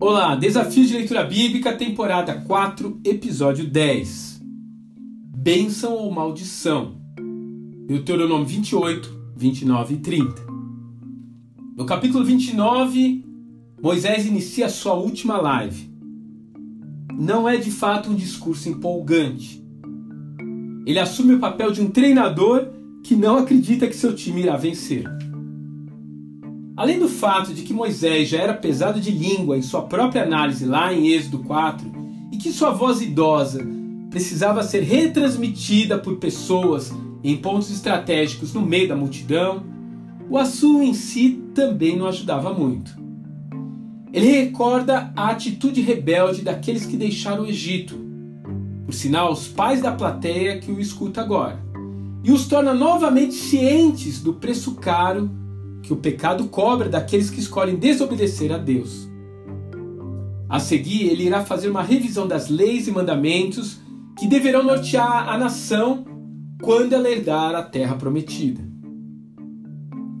Olá, Desafio de Leitura Bíblica, temporada 4, episódio 10. Bênção ou maldição? Deuteronômio 28, 29 e 30. No capítulo 29, Moisés inicia sua última live. Não é de fato um discurso empolgante. Ele assume o papel de um treinador que não acredita que seu time irá vencer. Além do fato de que Moisés já era pesado de língua em sua própria análise lá em Êxodo 4 e que sua voz idosa precisava ser retransmitida por pessoas em pontos estratégicos no meio da multidão, o assunto em si também não ajudava muito. Ele recorda a atitude rebelde daqueles que deixaram o Egito, por sinal, os pais da plateia que o escuta agora, e os torna novamente cientes do preço caro que o pecado cobra daqueles que escolhem desobedecer a Deus. A seguir, ele irá fazer uma revisão das leis e mandamentos que deverão nortear a nação quando ela herdar a terra prometida.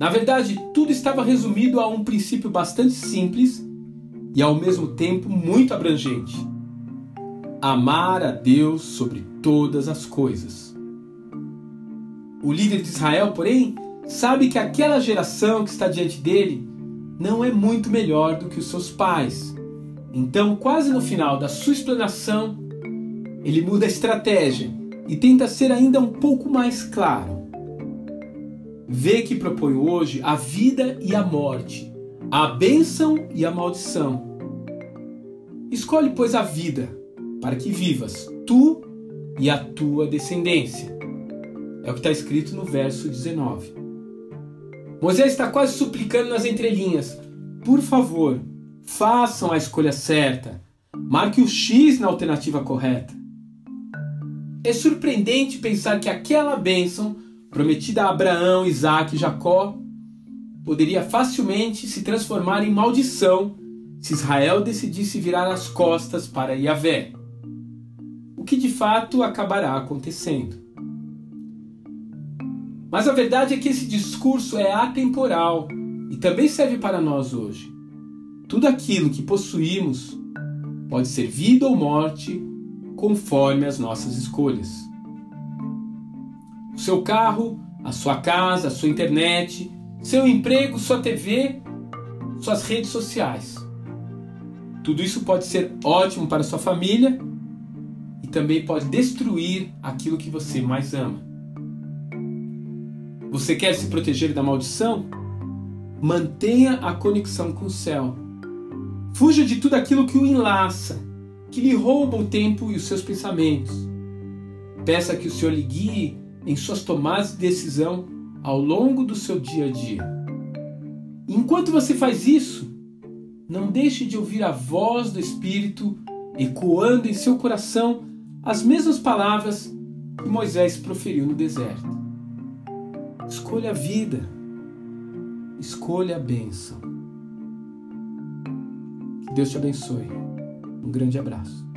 Na verdade, tudo estava resumido a um princípio bastante simples e ao mesmo tempo muito abrangente: amar a Deus sobre todas as coisas. O líder de Israel, porém, sabe que aquela geração que está diante dele não é muito melhor do que os seus pais. Então, quase no final da sua explanação, ele muda a estratégia e tenta ser ainda um pouco mais claro. Vê que propõe hoje a vida e a morte, a bênção e a maldição. Escolhe, pois, a vida, para que vivas, tu e a tua descendência. É o que está escrito no verso 19. Moisés está quase suplicando nas entrelinhas: por favor, façam a escolha certa. Marque o X na alternativa correta. É surpreendente pensar que aquela bênção prometida a Abraão, Isaac e Jacó poderia facilmente se transformar em maldição se Israel decidisse virar as costas para Yahvé. O que de fato acabará acontecendo. Mas a verdade é que esse discurso é atemporal e também serve para nós hoje. Tudo aquilo que possuímos pode ser vida ou morte conforme as nossas escolhas. O seu carro, a sua casa, a sua internet, seu emprego, sua TV, suas redes sociais. Tudo isso pode ser ótimo para sua família e também pode destruir aquilo que você mais ama. Você quer se proteger da maldição? Mantenha a conexão com o céu. Fuja de tudo aquilo que o enlaça, que lhe rouba o tempo e os seus pensamentos. Peça que o Senhor lhe guie em suas tomadas de decisão ao longo do seu dia a dia. Enquanto você faz isso, não deixe de ouvir a voz do Espírito ecoando em seu coração as mesmas palavras que Moisés proferiu no deserto. Escolha a vida. Escolha a bênção. Que Deus te abençoe. Um grande abraço.